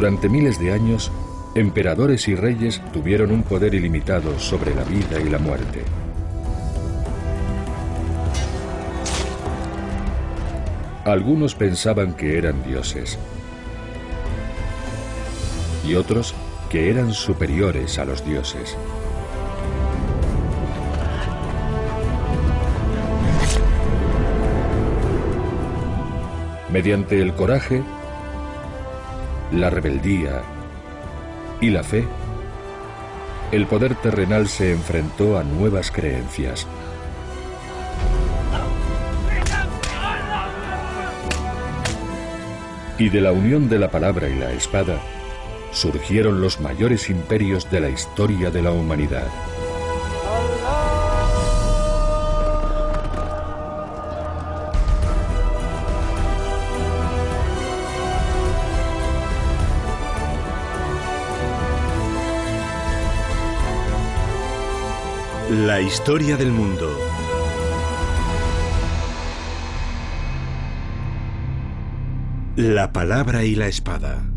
Durante miles de años, emperadores y reyes tuvieron un poder ilimitado sobre la vida y la muerte. Algunos pensaban que eran dioses y otros que eran superiores a los dioses. Mediante el coraje, la rebeldía y la fe, el poder terrenal se enfrentó a nuevas creencias. Y de la unión de la palabra y la espada, surgieron los mayores imperios de la historia de la humanidad. La historia del mundo. La palabra y la espada.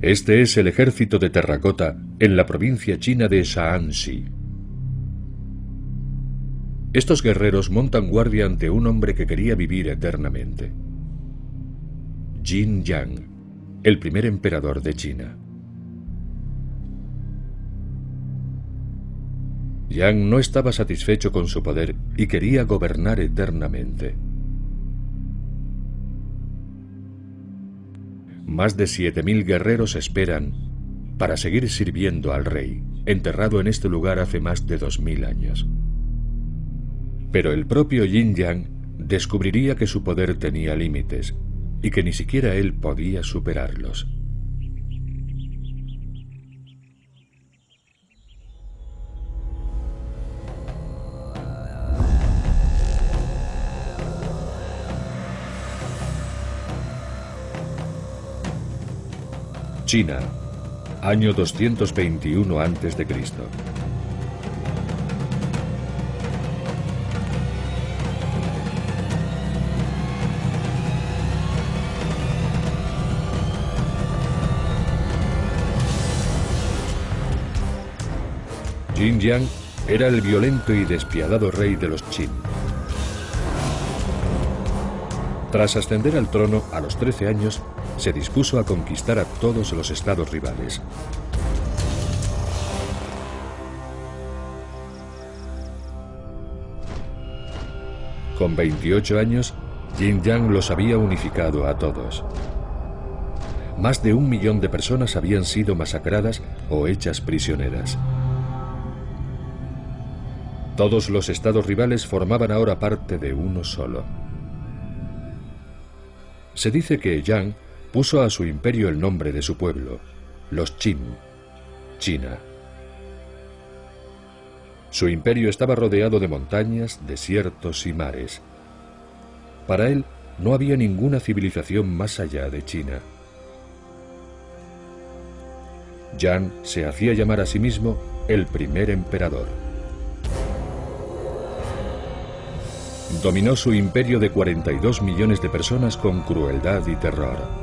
Este es el ejército de terracota en la provincia china de Shaanxi. Estos guerreros montan guardia ante un hombre que quería vivir eternamente. Jin Yang, el primer emperador de China. Yang no estaba satisfecho con su poder y quería gobernar eternamente. Más de 7.000 guerreros esperan para seguir sirviendo al rey, enterrado en este lugar hace más de 2.000 años. Pero el propio Yin Yang descubriría que su poder tenía límites y que ni siquiera él podía superarlos. China, año 221 a.C. Jin Yang era el violento y despiadado rey de los Qin. Tras ascender al trono a los 13 años, se dispuso a conquistar a todos los estados rivales. Con 28 años, Jin Yang los había unificado a todos. Más de un millón de personas habían sido masacradas o hechas prisioneras. Todos los estados rivales formaban ahora parte de uno solo. Se dice que Yang puso a su imperio el nombre de su pueblo, los Qin, China. Su imperio estaba rodeado de montañas, desiertos y mares. Para él no había ninguna civilización más allá de China. Yang se hacía llamar a sí mismo el primer emperador. Dominó su imperio de 42 millones de personas con crueldad y terror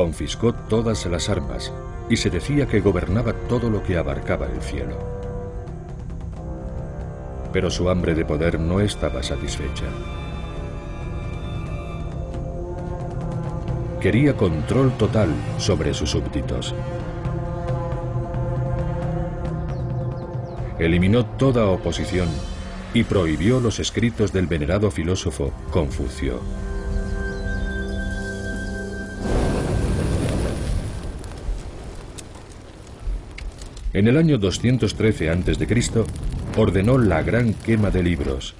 confiscó todas las armas y se decía que gobernaba todo lo que abarcaba el cielo. Pero su hambre de poder no estaba satisfecha. Quería control total sobre sus súbditos. Eliminó toda oposición y prohibió los escritos del venerado filósofo Confucio. En el año 213 a.C., ordenó la gran quema de libros.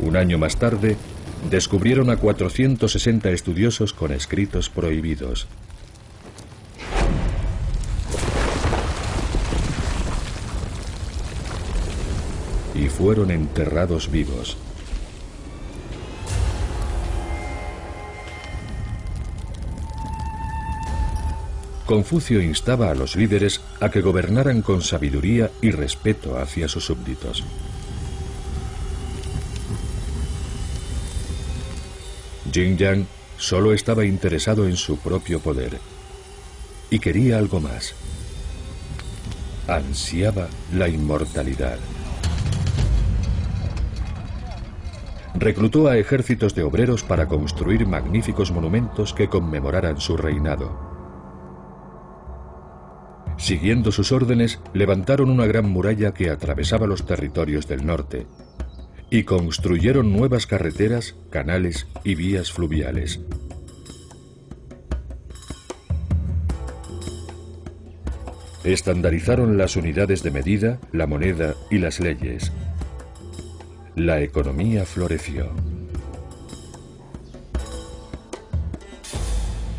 Un año más tarde, descubrieron a 460 estudiosos con escritos prohibidos. Y fueron enterrados vivos. Confucio instaba a los líderes a que gobernaran con sabiduría y respeto hacia sus súbditos. Jin Yang solo estaba interesado en su propio poder y quería algo más. Ansiaba la inmortalidad. Reclutó a ejércitos de obreros para construir magníficos monumentos que conmemoraran su reinado. Siguiendo sus órdenes, levantaron una gran muralla que atravesaba los territorios del norte y construyeron nuevas carreteras, canales y vías fluviales. Estandarizaron las unidades de medida, la moneda y las leyes. La economía floreció.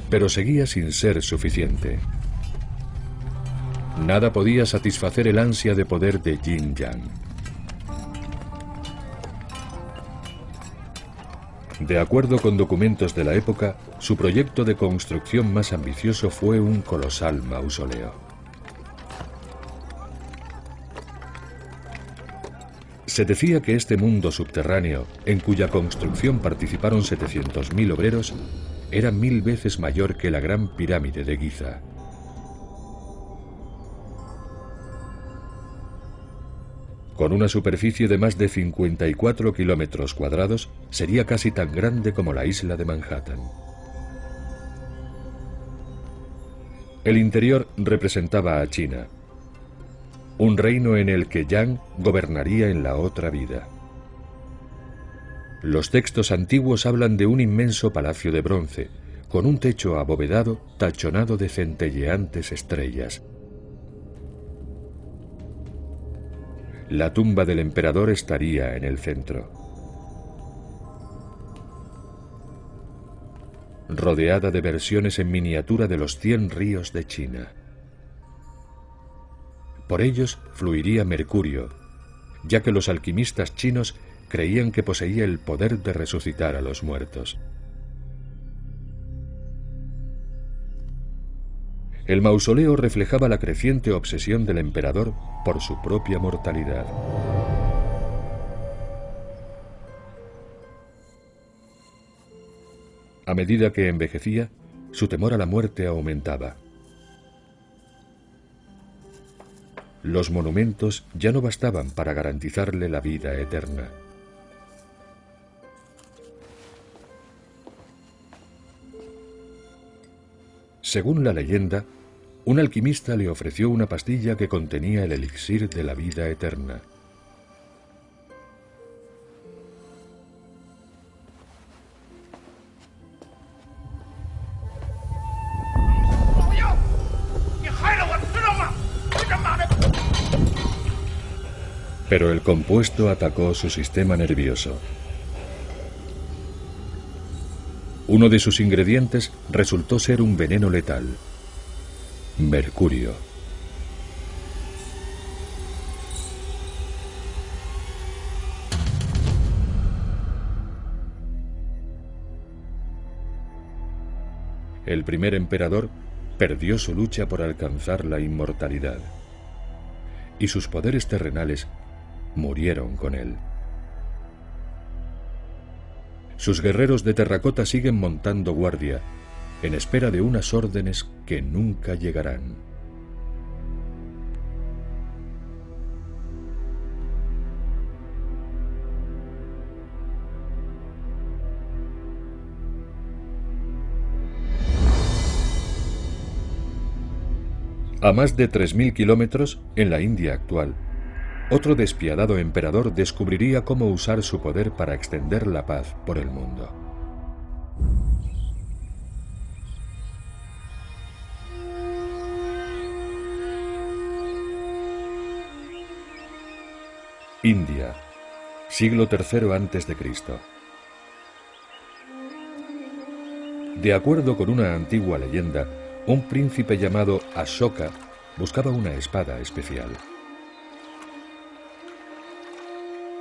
Pero seguía sin ser suficiente. Nada podía satisfacer el ansia de poder de Jin Yang. De acuerdo con documentos de la época, su proyecto de construcción más ambicioso fue un colosal mausoleo. Se decía que este mundo subterráneo, en cuya construcción participaron 700.000 obreros, era mil veces mayor que la gran pirámide de Giza. Con una superficie de más de 54 kilómetros cuadrados, sería casi tan grande como la isla de Manhattan. El interior representaba a China, un reino en el que Yang gobernaría en la otra vida. Los textos antiguos hablan de un inmenso palacio de bronce, con un techo abovedado tachonado de centelleantes estrellas, La tumba del emperador estaría en el centro. Rodeada de versiones en miniatura de los cien ríos de China. Por ellos fluiría Mercurio, ya que los alquimistas chinos creían que poseía el poder de resucitar a los muertos. El mausoleo reflejaba la creciente obsesión del emperador por su propia mortalidad. A medida que envejecía, su temor a la muerte aumentaba. Los monumentos ya no bastaban para garantizarle la vida eterna. Según la leyenda, un alquimista le ofreció una pastilla que contenía el elixir de la vida eterna. Pero el compuesto atacó su sistema nervioso. Uno de sus ingredientes resultó ser un veneno letal, mercurio. El primer emperador perdió su lucha por alcanzar la inmortalidad y sus poderes terrenales murieron con él. Sus guerreros de terracota siguen montando guardia, en espera de unas órdenes que nunca llegarán. A más de 3.000 kilómetros, en la India actual, otro despiadado emperador descubriría cómo usar su poder para extender la paz por el mundo. India, siglo III a.C. De acuerdo con una antigua leyenda, un príncipe llamado Ashoka buscaba una espada especial.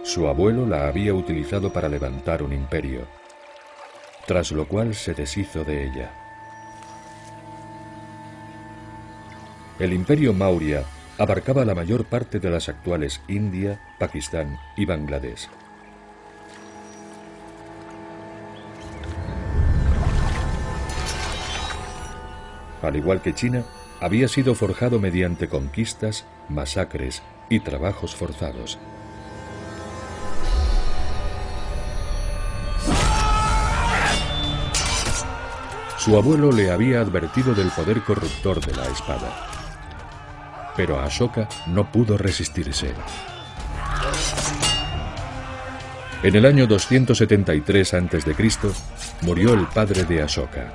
Su abuelo la había utilizado para levantar un imperio, tras lo cual se deshizo de ella. El imperio Maurya abarcaba la mayor parte de las actuales India, Pakistán y Bangladesh. Al igual que China, había sido forjado mediante conquistas, masacres y trabajos forzados. Su abuelo le había advertido del poder corruptor de la espada. Pero Ashoka no pudo resistirse. En el año 273 a.C. murió el padre de Ashoka.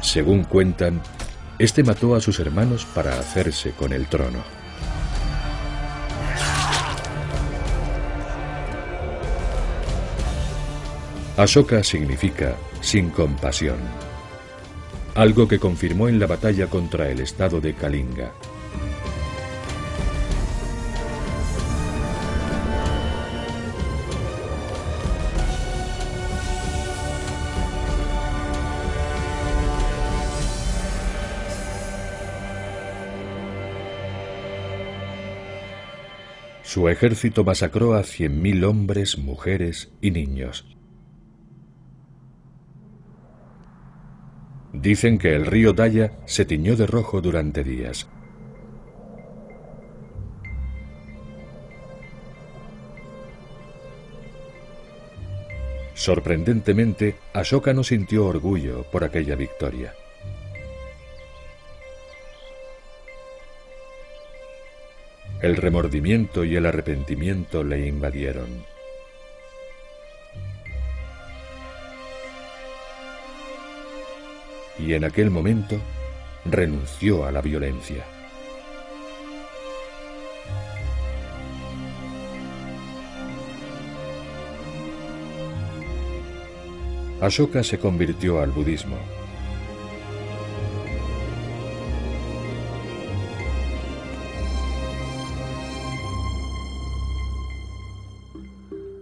Según cuentan, este mató a sus hermanos para hacerse con el trono. Ashoka significa sin compasión, algo que confirmó en la batalla contra el estado de Kalinga. Su ejército masacró a cien mil hombres, mujeres y niños. Dicen que el río Daya se tiñó de rojo durante días. Sorprendentemente, Ashoka no sintió orgullo por aquella victoria. El remordimiento y el arrepentimiento le invadieron. Y en aquel momento renunció a la violencia. Ashoka se convirtió al budismo.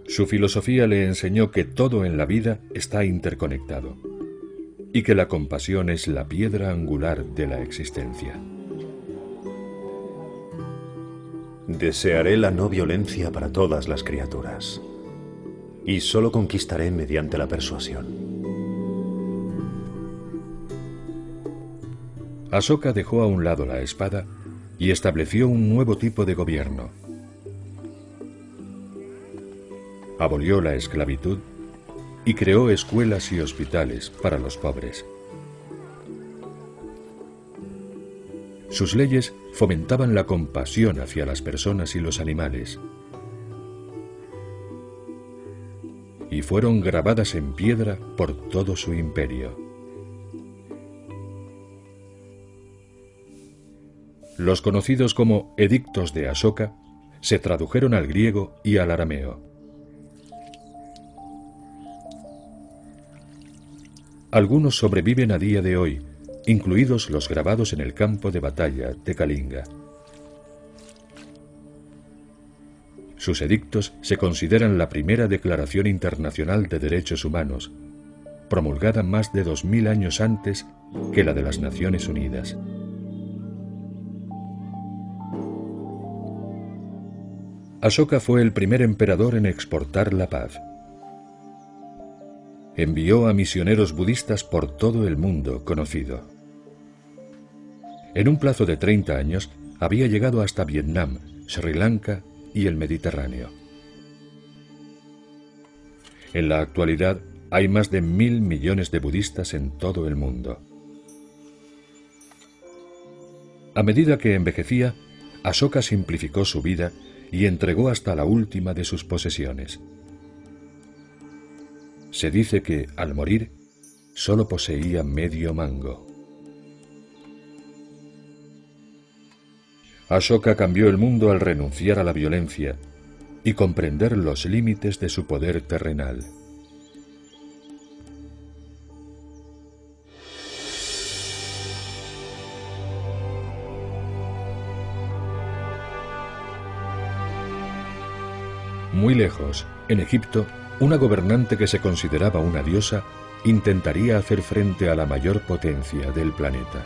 Su filosofía le enseñó que todo en la vida está interconectado y que la compasión es la piedra angular de la existencia. Desearé la no violencia para todas las criaturas y solo conquistaré mediante la persuasión. Asoka dejó a un lado la espada y estableció un nuevo tipo de gobierno abolió la esclavitud y creó escuelas y hospitales para los pobres. Sus leyes fomentaban la compasión hacia las personas y los animales y fueron grabadas en piedra por todo su imperio. Los conocidos como edictos de Asoka se tradujeron al griego y al arameo. Algunos sobreviven a día de hoy, incluidos los grabados en el campo de batalla de Kalinga. Sus edictos se consideran la primera declaración internacional de derechos humanos, promulgada más de dos mil años antes que la de las Naciones Unidas. Ashoka fue el primer emperador en exportar la paz envió a misioneros budistas por todo el mundo conocido. En un plazo de 30 años había llegado hasta Vietnam, Sri Lanka y el Mediterráneo. En la actualidad hay más de mil millones de budistas en todo el mundo. A medida que envejecía, Ashoka simplificó su vida y entregó hasta la última de sus posesiones. Se dice que, al morir, solo poseía medio mango. Ashoka cambió el mundo al renunciar a la violencia y comprender los límites de su poder terrenal. Muy lejos, en Egipto, una gobernante que se consideraba una diosa intentaría hacer frente a la mayor potencia del planeta.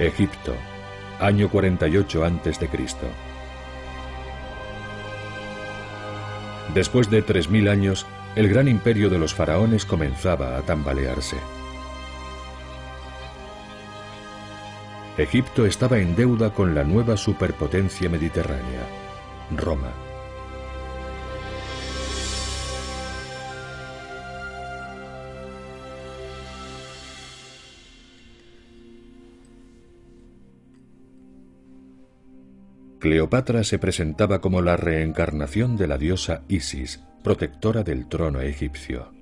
Egipto, año 48 a.C. Después de 3.000 años, el gran imperio de los faraones comenzaba a tambalearse. Egipto estaba en deuda con la nueva superpotencia mediterránea, Roma. Cleopatra se presentaba como la reencarnación de la diosa Isis, protectora del trono egipcio.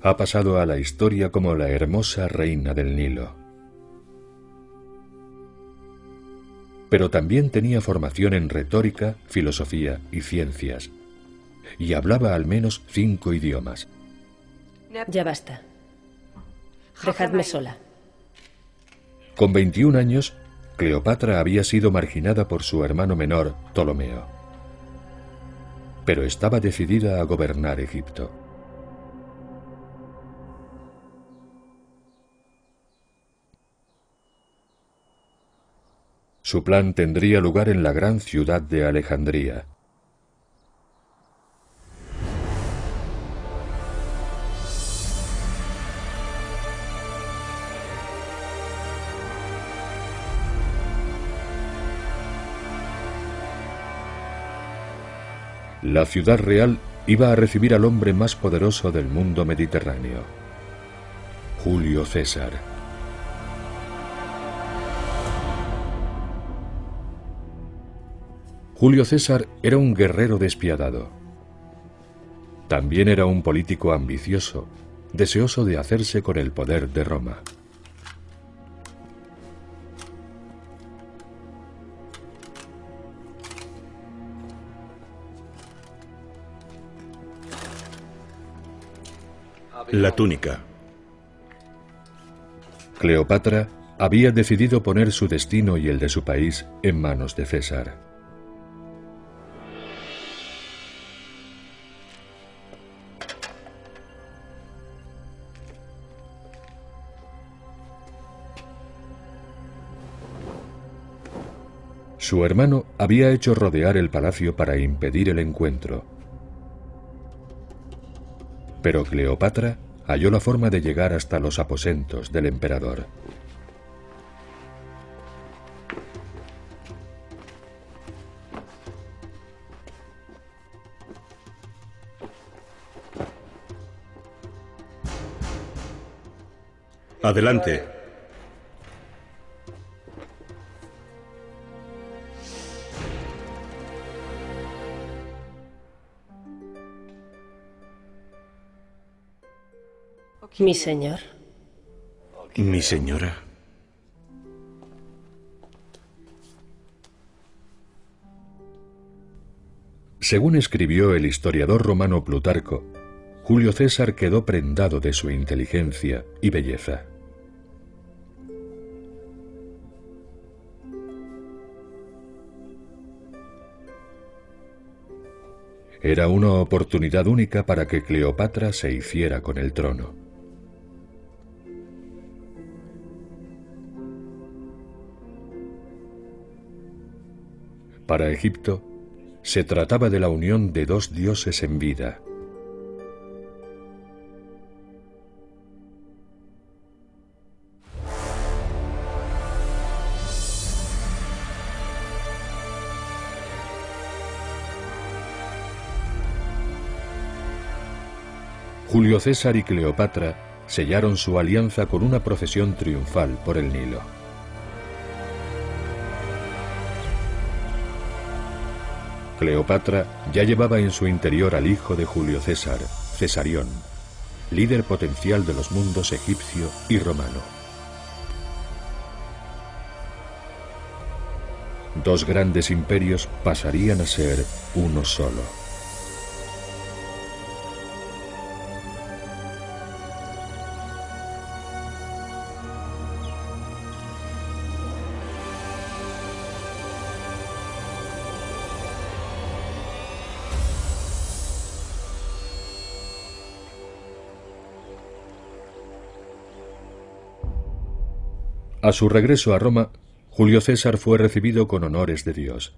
Ha pasado a la historia como la hermosa reina del Nilo. Pero también tenía formación en retórica, filosofía y ciencias, y hablaba al menos cinco idiomas. Ya basta. Dejadme sola. Con 21 años, Cleopatra había sido marginada por su hermano menor, Ptolomeo. Pero estaba decidida a gobernar Egipto. Su plan tendría lugar en la gran ciudad de Alejandría, la ciudad real iba a recibir al hombre más poderoso del mundo mediterráneo, Julio César. Julio César era un guerrero despiadado. También era un político ambicioso, deseoso de hacerse con el poder de Roma. La túnica. Cleopatra había decidido poner su destino y el de su país en manos de César. Su hermano había hecho rodear el palacio para impedir el encuentro, pero Cleopatra halló la forma de llegar hasta los aposentos del emperador. Adelante. Mi señor. Mi señora. Según escribió el historiador romano Plutarco, Julio César quedó prendado de su inteligencia y belleza. Era una oportunidad única para que Cleopatra se hiciera con el trono. Para Egipto, se trataba de la unión de dos dioses en vida. Julio César y Cleopatra sellaron su alianza con una procesión triunfal por el Nilo. Cleopatra ya llevaba en su interior al hijo de Julio César, Cesarión, líder potencial de los mundos egipcio y romano. Dos grandes imperios pasarían a ser uno solo. A su regreso a Roma, Julio César fue recibido con honores de Dios.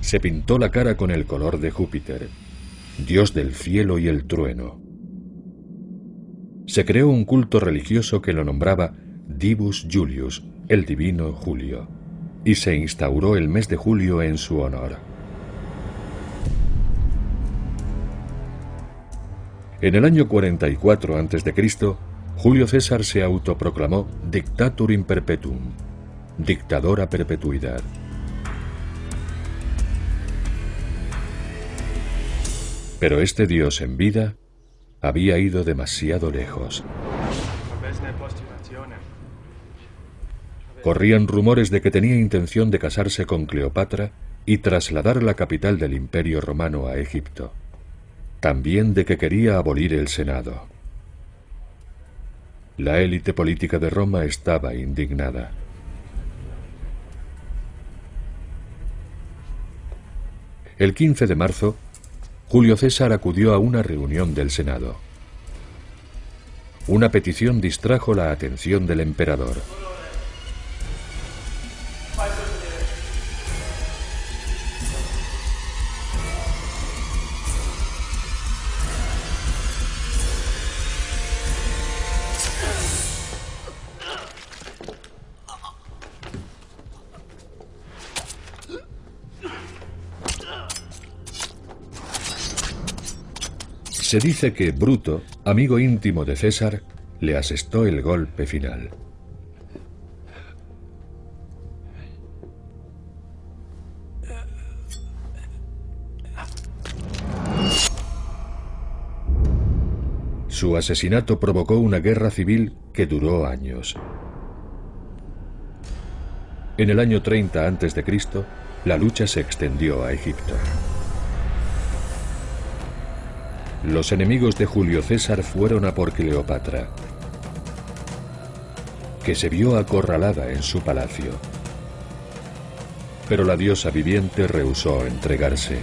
Se pintó la cara con el color de Júpiter, dios del cielo y el trueno. Se creó un culto religioso que lo nombraba Divus Julius, el divino Julio, y se instauró el mes de julio en su honor. En el año 44 a.C., Julio César se autoproclamó Dictator in perpetuum, dictador a perpetuidad. Pero este dios en vida había ido demasiado lejos. Corrían rumores de que tenía intención de casarse con Cleopatra y trasladar la capital del imperio romano a Egipto. También de que quería abolir el Senado. La élite política de Roma estaba indignada. El 15 de marzo, Julio César acudió a una reunión del Senado. Una petición distrajo la atención del emperador. Se dice que Bruto, amigo íntimo de César, le asestó el golpe final. Su asesinato provocó una guerra civil que duró años. En el año 30 a.C., la lucha se extendió a Egipto. Los enemigos de Julio César fueron a por Cleopatra, que se vio acorralada en su palacio. Pero la diosa viviente rehusó entregarse.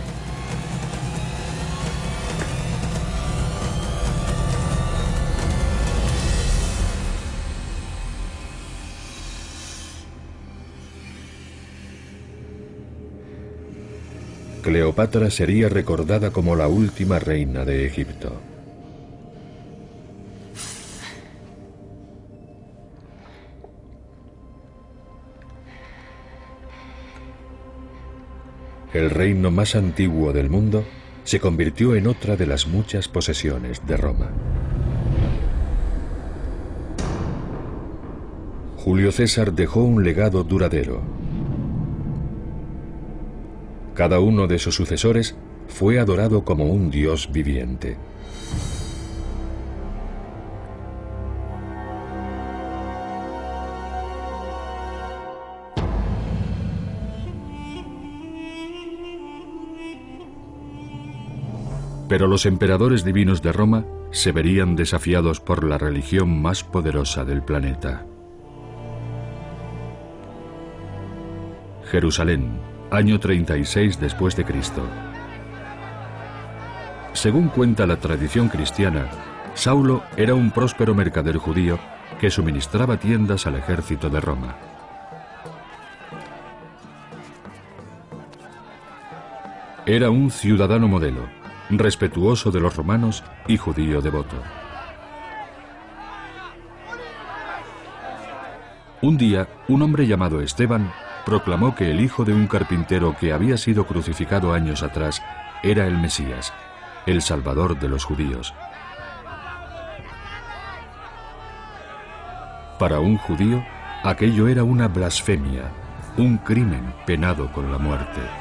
Cleopatra sería recordada como la última reina de Egipto. El reino más antiguo del mundo se convirtió en otra de las muchas posesiones de Roma. Julio César dejó un legado duradero, cada uno de sus sucesores fue adorado como un dios viviente. Pero los emperadores divinos de Roma se verían desafiados por la religión más poderosa del planeta. Jerusalén, año 36 después de Cristo. Según cuenta la tradición cristiana, Saulo era un próspero mercader judío que suministraba tiendas al ejército de Roma. Era un ciudadano modelo, respetuoso de los romanos y judío devoto. Un día, un hombre llamado Esteban proclamó que el hijo de un carpintero que había sido crucificado años atrás era el Mesías, el Salvador de los judíos. Para un judío, aquello era una blasfemia, un crimen penado con la muerte.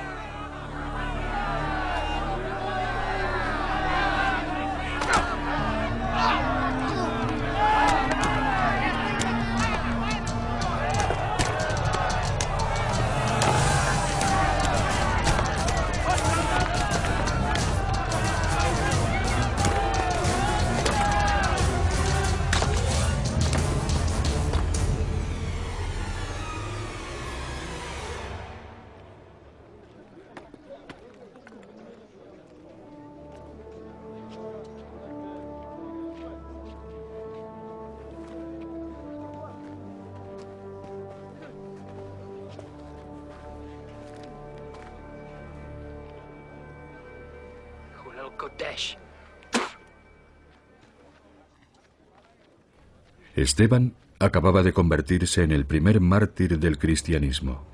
Esteban acababa de convertirse en el primer mártir del cristianismo.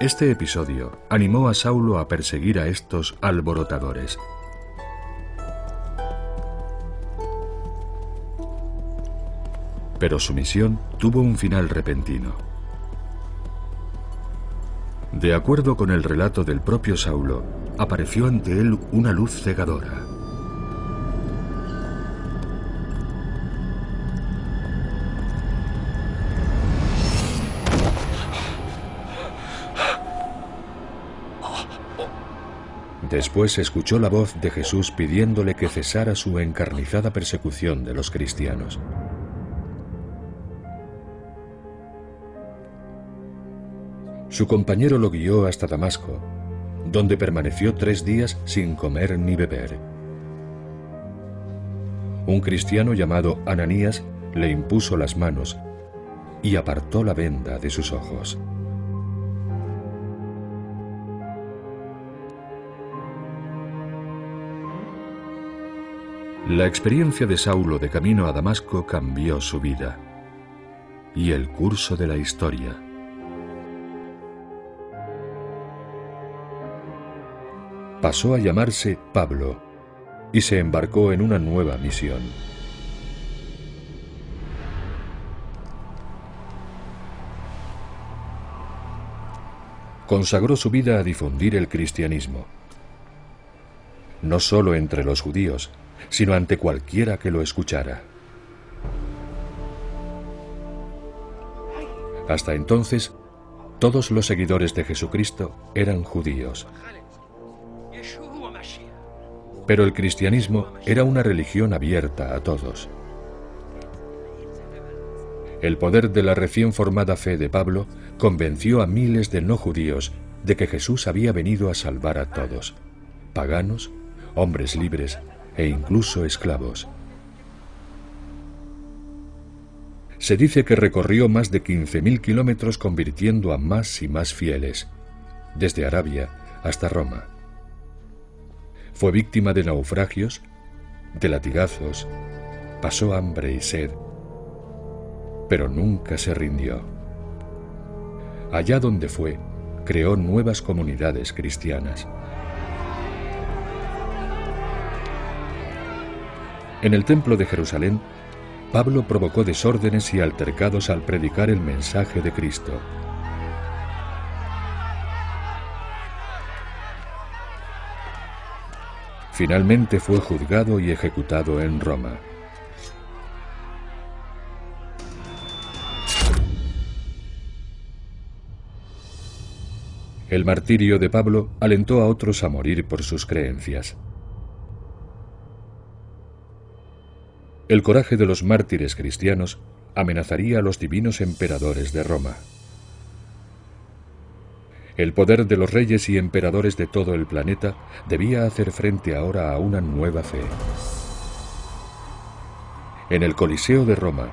Este episodio animó a Saulo a perseguir a estos alborotadores. Pero su misión tuvo un final repentino. De acuerdo con el relato del propio Saulo, apareció ante él una luz cegadora. Después escuchó la voz de Jesús pidiéndole que cesara su encarnizada persecución de los cristianos. Su compañero lo guió hasta Damasco, donde permaneció tres días sin comer ni beber. Un cristiano llamado Ananías le impuso las manos y apartó la venda de sus ojos. La experiencia de Saulo de camino a Damasco cambió su vida y el curso de la historia. Pasó a llamarse Pablo y se embarcó en una nueva misión. Consagró su vida a difundir el cristianismo, no solo entre los judíos, sino ante cualquiera que lo escuchara. Hasta entonces, todos los seguidores de Jesucristo eran judíos. Pero el cristianismo era una religión abierta a todos. El poder de la recién formada fe de Pablo convenció a miles de no judíos de que Jesús había venido a salvar a todos, paganos, hombres libres e incluso esclavos. Se dice que recorrió más de 15.000 kilómetros convirtiendo a más y más fieles, desde Arabia hasta Roma. Fue víctima de naufragios, de latigazos, pasó hambre y sed, pero nunca se rindió. Allá donde fue, creó nuevas comunidades cristianas. En el templo de Jerusalén, Pablo provocó desórdenes y altercados al predicar el mensaje de Cristo. Finalmente fue juzgado y ejecutado en Roma. El martirio de Pablo alentó a otros a morir por sus creencias. El coraje de los mártires cristianos amenazaría a los divinos emperadores de Roma. El poder de los reyes y emperadores de todo el planeta debía hacer frente ahora a una nueva fe. En el Coliseo de Roma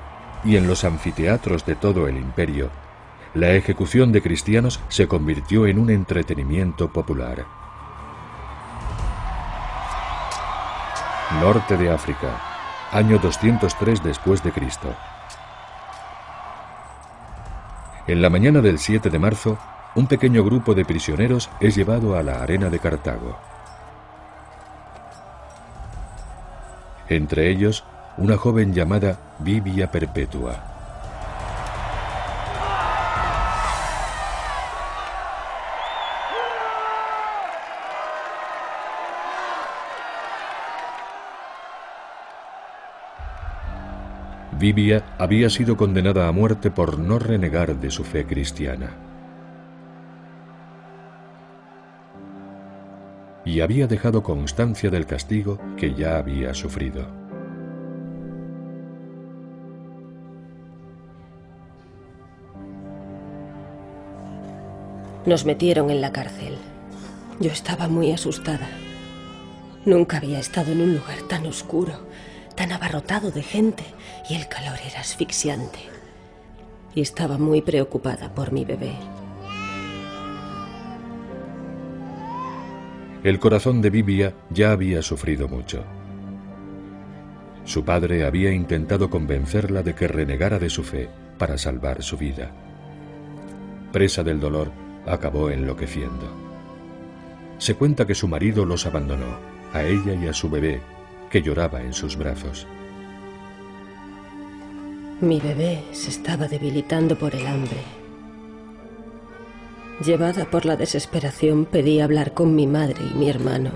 y en los anfiteatros de todo el imperio, la ejecución de cristianos se convirtió en un entretenimiento popular. Norte de África, año 203 después de Cristo. En la mañana del 7 de marzo, un pequeño grupo de prisioneros es llevado a la arena de Cartago. Entre ellos, una joven llamada Vivia Perpetua. Vivia había sido condenada a muerte por no renegar de su fe cristiana. Y había dejado constancia del castigo que ya había sufrido. Nos metieron en la cárcel. Yo estaba muy asustada. Nunca había estado en un lugar tan oscuro tan abarrotado de gente y el calor era asfixiante. y estaba muy preocupada por mi bebé. El corazón de Vivia ya había sufrido mucho. Su padre había intentado convencerla de que renegara de su fe para salvar su vida. Presa del dolor, acabó enloqueciendo. Se cuenta que su marido los abandonó, a ella y a su bebé, que lloraba en sus brazos. Mi bebé se estaba debilitando por el hambre. Llevada por la desesperación, pedí hablar con mi madre y mi hermano.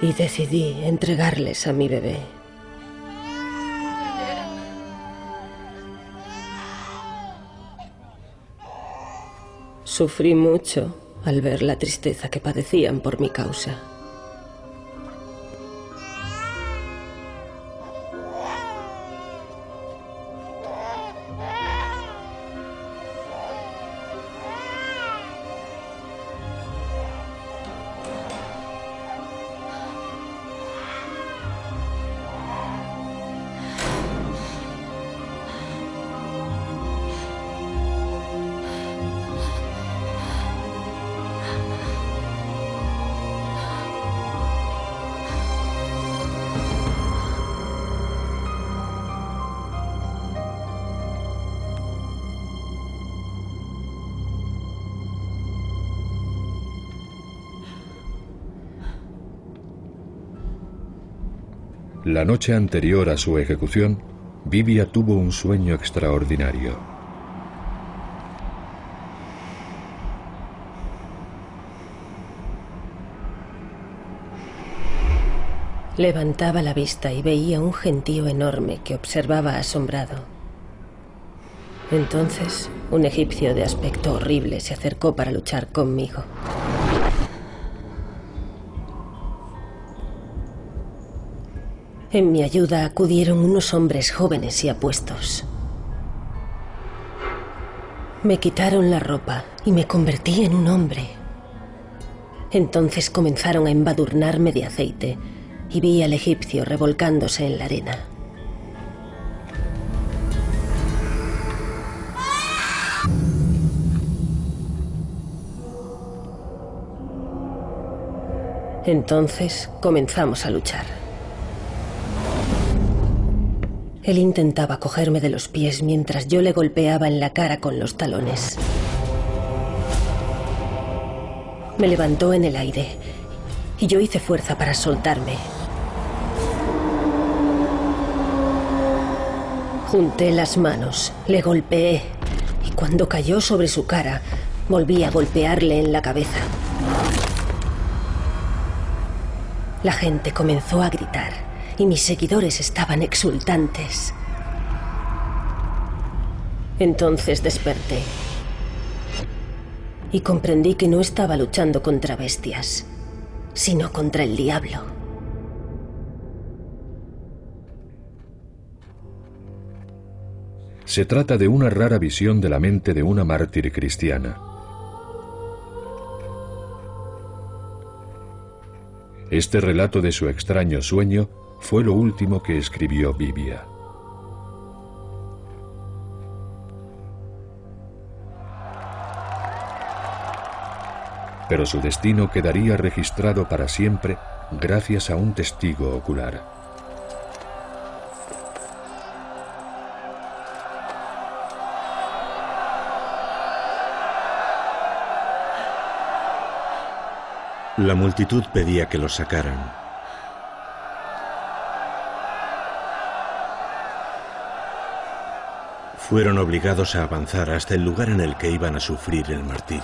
Y decidí entregarles a mi bebé. Sufrí mucho al ver la tristeza que padecían por mi causa. La noche anterior a su ejecución, Vivia tuvo un sueño extraordinario. Levantaba la vista y veía un gentío enorme que observaba asombrado. Entonces, un egipcio de aspecto horrible se acercó para luchar conmigo. En mi ayuda acudieron unos hombres jóvenes y apuestos. Me quitaron la ropa y me convertí en un hombre. Entonces comenzaron a embadurnarme de aceite y vi al egipcio revolcándose en la arena. Entonces comenzamos a luchar. Él intentaba cogerme de los pies mientras yo le golpeaba en la cara con los talones. Me levantó en el aire y yo hice fuerza para soltarme. Junté las manos, le golpeé y cuando cayó sobre su cara, volví a golpearle en la cabeza. La gente comenzó a gritar y mis seguidores estaban exultantes. Entonces desperté y comprendí que no estaba luchando contra bestias, sino contra el diablo. Se trata de una rara visión de la mente de una mártir cristiana. Este relato de su extraño sueño fue lo último que escribió Bibia. Pero su destino quedaría registrado para siempre gracias a un testigo ocular. La multitud pedía que los sacaran. Fueron obligados a avanzar hasta el lugar en el que iban a sufrir el martirio.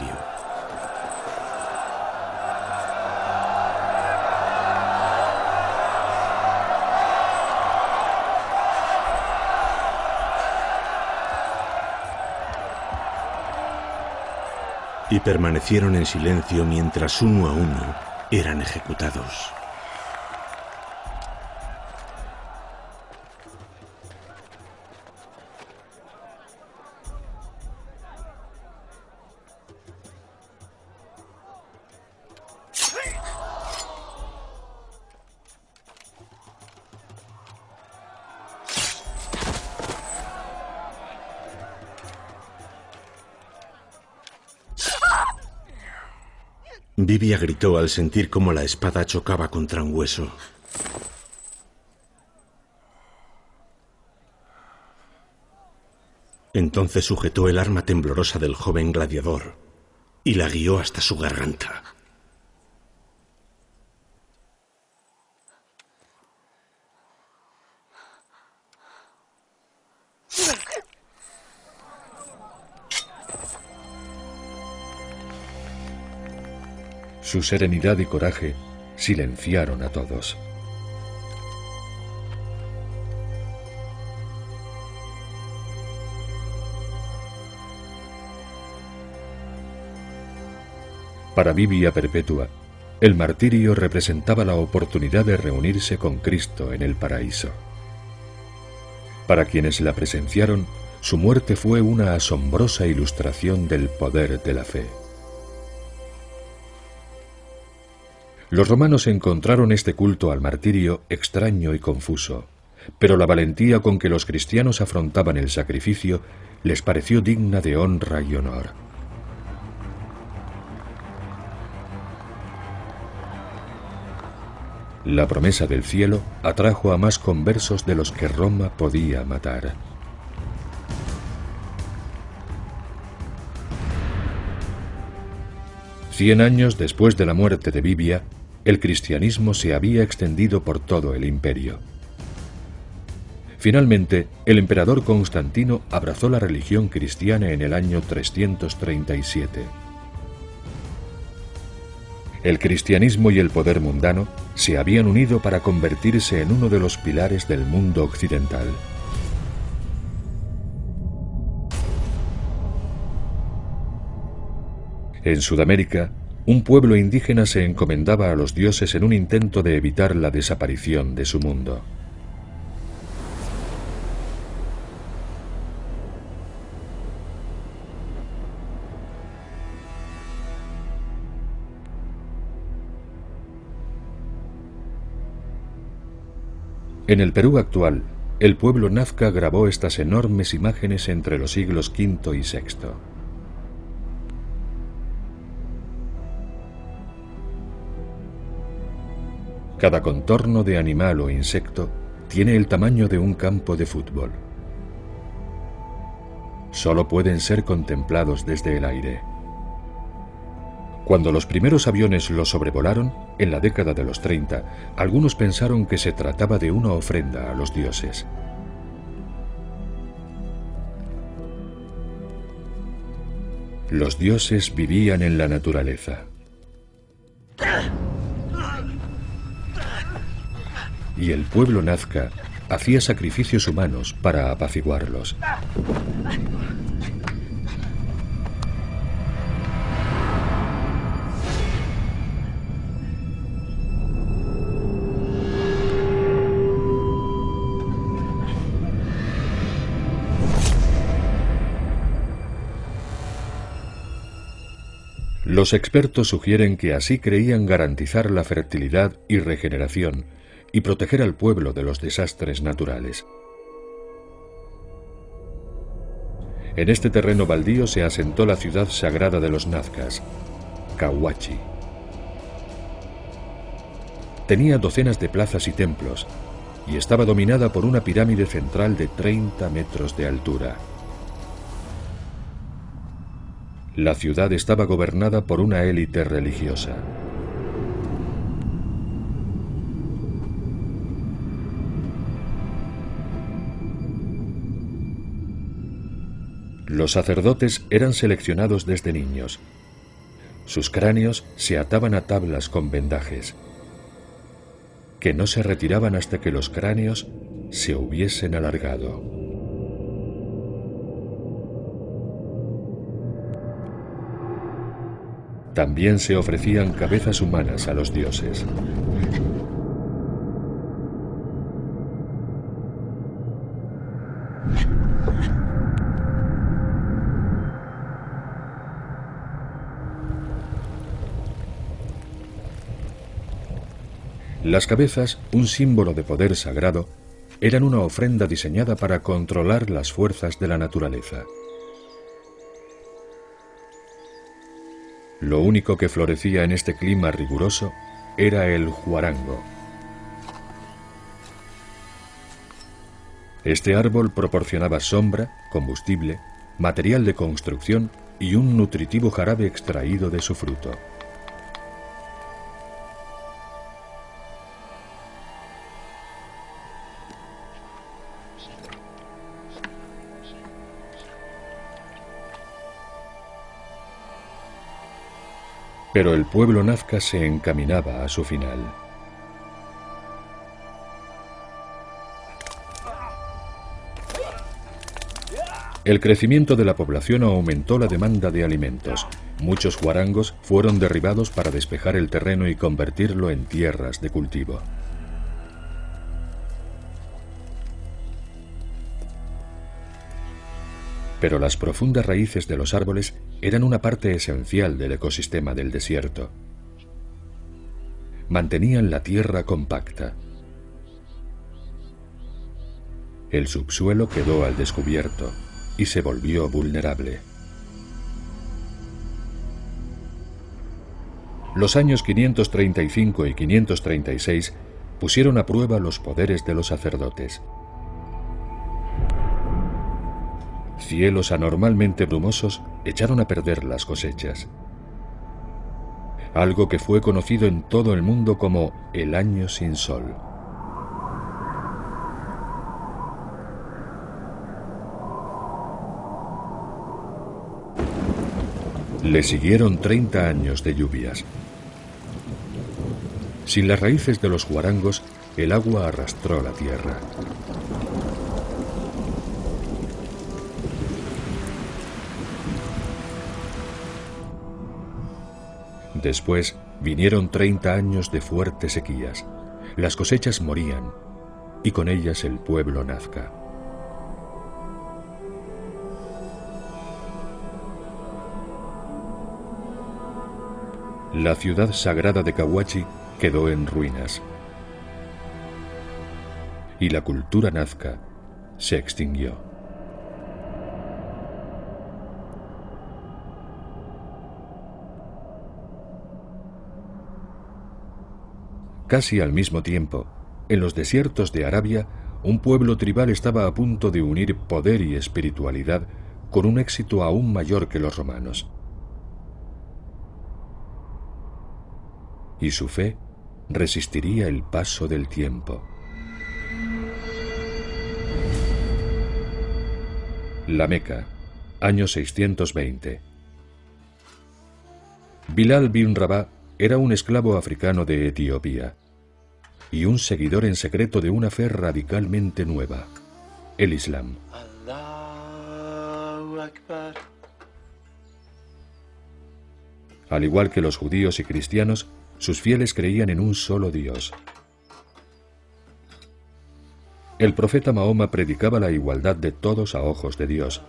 Y permanecieron en silencio mientras uno a uno eran ejecutados. Gritó al sentir cómo la espada chocaba contra un hueso. Entonces sujetó el arma temblorosa del joven gladiador y la guió hasta su garganta. Su serenidad y coraje silenciaron a todos. Para Vivia Perpetua, el martirio representaba la oportunidad de reunirse con Cristo en el paraíso. Para quienes la presenciaron, su muerte fue una asombrosa ilustración del poder de la fe. Los romanos encontraron este culto al martirio extraño y confuso, pero la valentía con que los cristianos afrontaban el sacrificio les pareció digna de honra y honor. La promesa del cielo atrajo a más conversos de los que Roma podía matar. Cien años después de la muerte de Vivia, el cristianismo se había extendido por todo el imperio. Finalmente, el emperador Constantino abrazó la religión cristiana en el año 337. El cristianismo y el poder mundano se habían unido para convertirse en uno de los pilares del mundo occidental. En Sudamérica, un pueblo indígena se encomendaba a los dioses en un intento de evitar la desaparición de su mundo. En el Perú actual, el pueblo nazca grabó estas enormes imágenes entre los siglos V y VI. Cada contorno de animal o insecto tiene el tamaño de un campo de fútbol. Solo pueden ser contemplados desde el aire. Cuando los primeros aviones lo sobrevolaron, en la década de los 30, algunos pensaron que se trataba de una ofrenda a los dioses. Los dioses vivían en la naturaleza. Y el pueblo nazca hacía sacrificios humanos para apaciguarlos. Los expertos sugieren que así creían garantizar la fertilidad y regeneración y proteger al pueblo de los desastres naturales. En este terreno baldío se asentó la ciudad sagrada de los nazcas, Kawachi. Tenía docenas de plazas y templos y estaba dominada por una pirámide central de 30 metros de altura. La ciudad estaba gobernada por una élite religiosa. Los sacerdotes eran seleccionados desde niños. Sus cráneos se ataban a tablas con vendajes, que no se retiraban hasta que los cráneos se hubiesen alargado. También se ofrecían cabezas humanas a los dioses. Las cabezas, un símbolo de poder sagrado, eran una ofrenda diseñada para controlar las fuerzas de la naturaleza. Lo único que florecía en este clima riguroso era el juarango. Este árbol proporcionaba sombra, combustible, material de construcción y un nutritivo jarabe extraído de su fruto. Pero el pueblo nazca se encaminaba a su final. El crecimiento de la población aumentó la demanda de alimentos. Muchos guarangos fueron derribados para despejar el terreno y convertirlo en tierras de cultivo. Pero las profundas raíces de los árboles eran una parte esencial del ecosistema del desierto. Mantenían la tierra compacta. El subsuelo quedó al descubierto y se volvió vulnerable. Los años 535 y 536 pusieron a prueba los poderes de los sacerdotes. Cielos anormalmente brumosos echaron a perder las cosechas. Algo que fue conocido en todo el mundo como el año sin sol. Le siguieron 30 años de lluvias. Sin las raíces de los guarangos, el agua arrastró la tierra. Después vinieron 30 años de fuertes sequías. Las cosechas morían y con ellas el pueblo nazca. la ciudad sagrada de Kawachi quedó en ruinas. Y la cultura nazca se extinguió. Casi al mismo tiempo, en los desiertos de Arabia, un pueblo tribal estaba a punto de unir poder y espiritualidad con un éxito aún mayor que los romanos. y su fe resistiría el paso del tiempo. La Meca, año 620. Bilal bin Rabah era un esclavo africano de Etiopía y un seguidor en secreto de una fe radicalmente nueva, el Islam. Al igual que los judíos y cristianos, sus fieles creían en un solo Dios. El profeta Mahoma predicaba la igualdad de todos a ojos de Dios,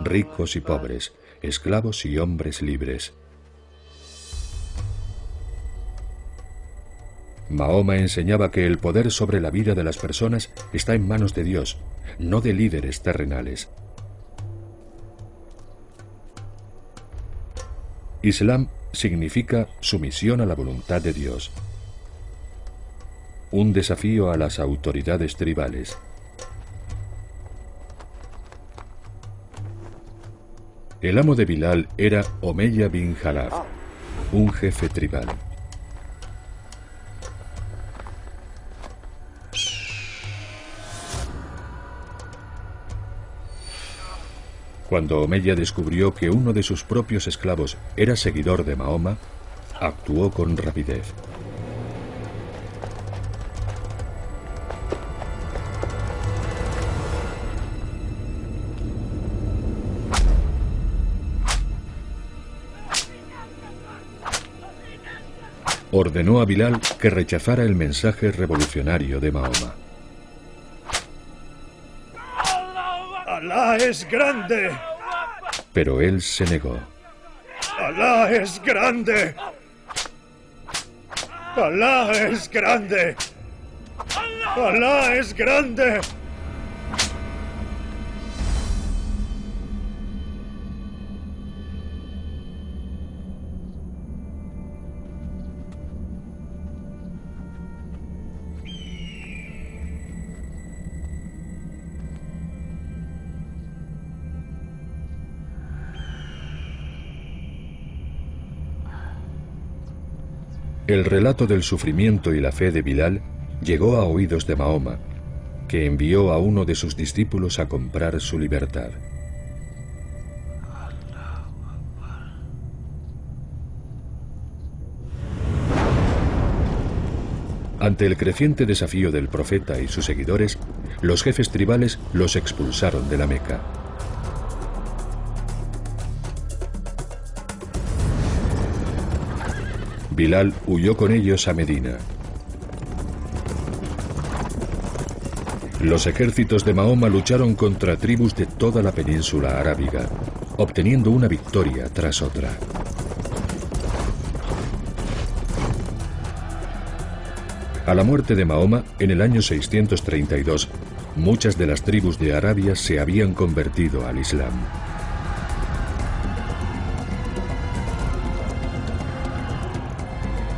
ricos y pobres, esclavos y hombres libres. Mahoma enseñaba que el poder sobre la vida de las personas está en manos de Dios, no de líderes terrenales. Islam significa sumisión a la voluntad de Dios. Un desafío a las autoridades tribales. El amo de Bilal era Omeya bin Jalaf, un jefe tribal. Cuando Omeya descubrió que uno de sus propios esclavos era seguidor de Mahoma, actuó con rapidez. Ordenó a Bilal que rechazara el mensaje revolucionario de Mahoma. Alá es grande. Pero él se negó. Alá es grande. Alá es grande. Alá es grande. El relato del sufrimiento y la fe de Bilal llegó a oídos de Mahoma, que envió a uno de sus discípulos a comprar su libertad. Ante el creciente desafío del profeta y sus seguidores, los jefes tribales los expulsaron de la Meca. Bilal huyó con ellos a Medina. Los ejércitos de Mahoma lucharon contra tribus de toda la península arábiga, obteniendo una victoria tras otra. A la muerte de Mahoma, en el año 632, muchas de las tribus de Arabia se habían convertido al Islam.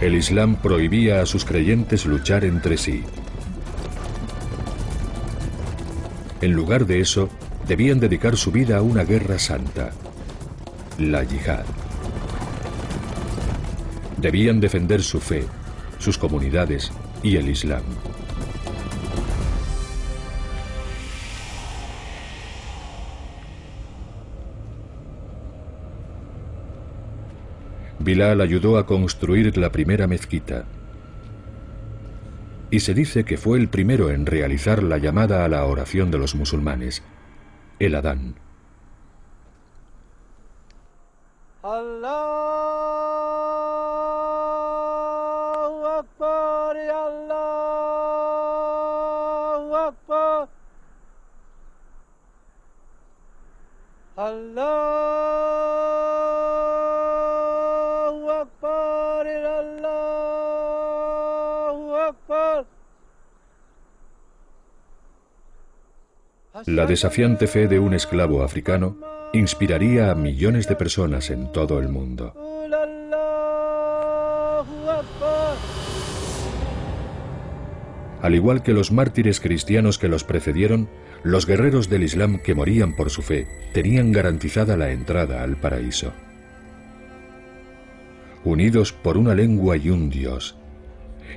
El Islam prohibía a sus creyentes luchar entre sí. En lugar de eso, debían dedicar su vida a una guerra santa, la yihad. Debían defender su fe, sus comunidades y el Islam. Bilal ayudó a construir la primera mezquita. Y se dice que fue el primero en realizar la llamada a la oración de los musulmanes, el Adán. La desafiante fe de un esclavo africano inspiraría a millones de personas en todo el mundo. Al igual que los mártires cristianos que los precedieron, los guerreros del Islam que morían por su fe tenían garantizada la entrada al paraíso. Unidos por una lengua y un Dios,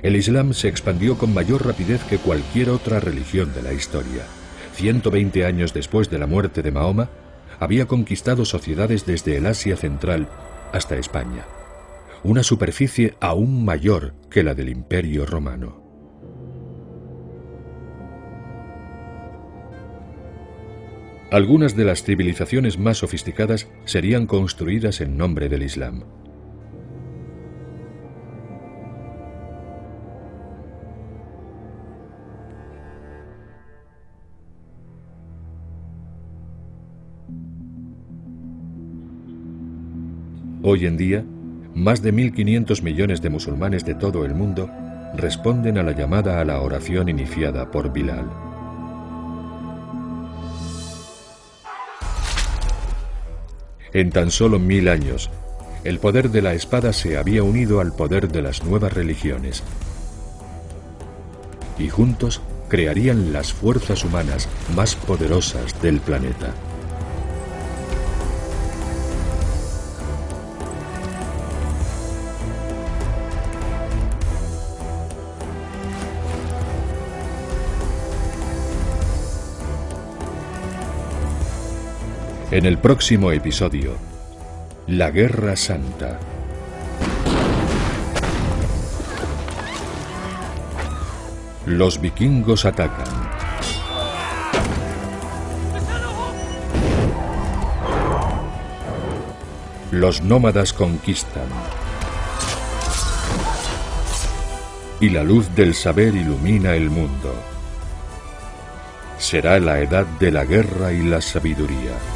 el Islam se expandió con mayor rapidez que cualquier otra religión de la historia. 120 años después de la muerte de Mahoma, había conquistado sociedades desde el Asia Central hasta España, una superficie aún mayor que la del Imperio Romano. Algunas de las civilizaciones más sofisticadas serían construidas en nombre del Islam. Hoy en día, más de 1.500 millones de musulmanes de todo el mundo responden a la llamada a la oración iniciada por Bilal. En tan solo mil años, el poder de la espada se había unido al poder de las nuevas religiones. Y juntos crearían las fuerzas humanas más poderosas del planeta. En el próximo episodio, la Guerra Santa. Los vikingos atacan. Los nómadas conquistan. Y la luz del saber ilumina el mundo. Será la edad de la guerra y la sabiduría.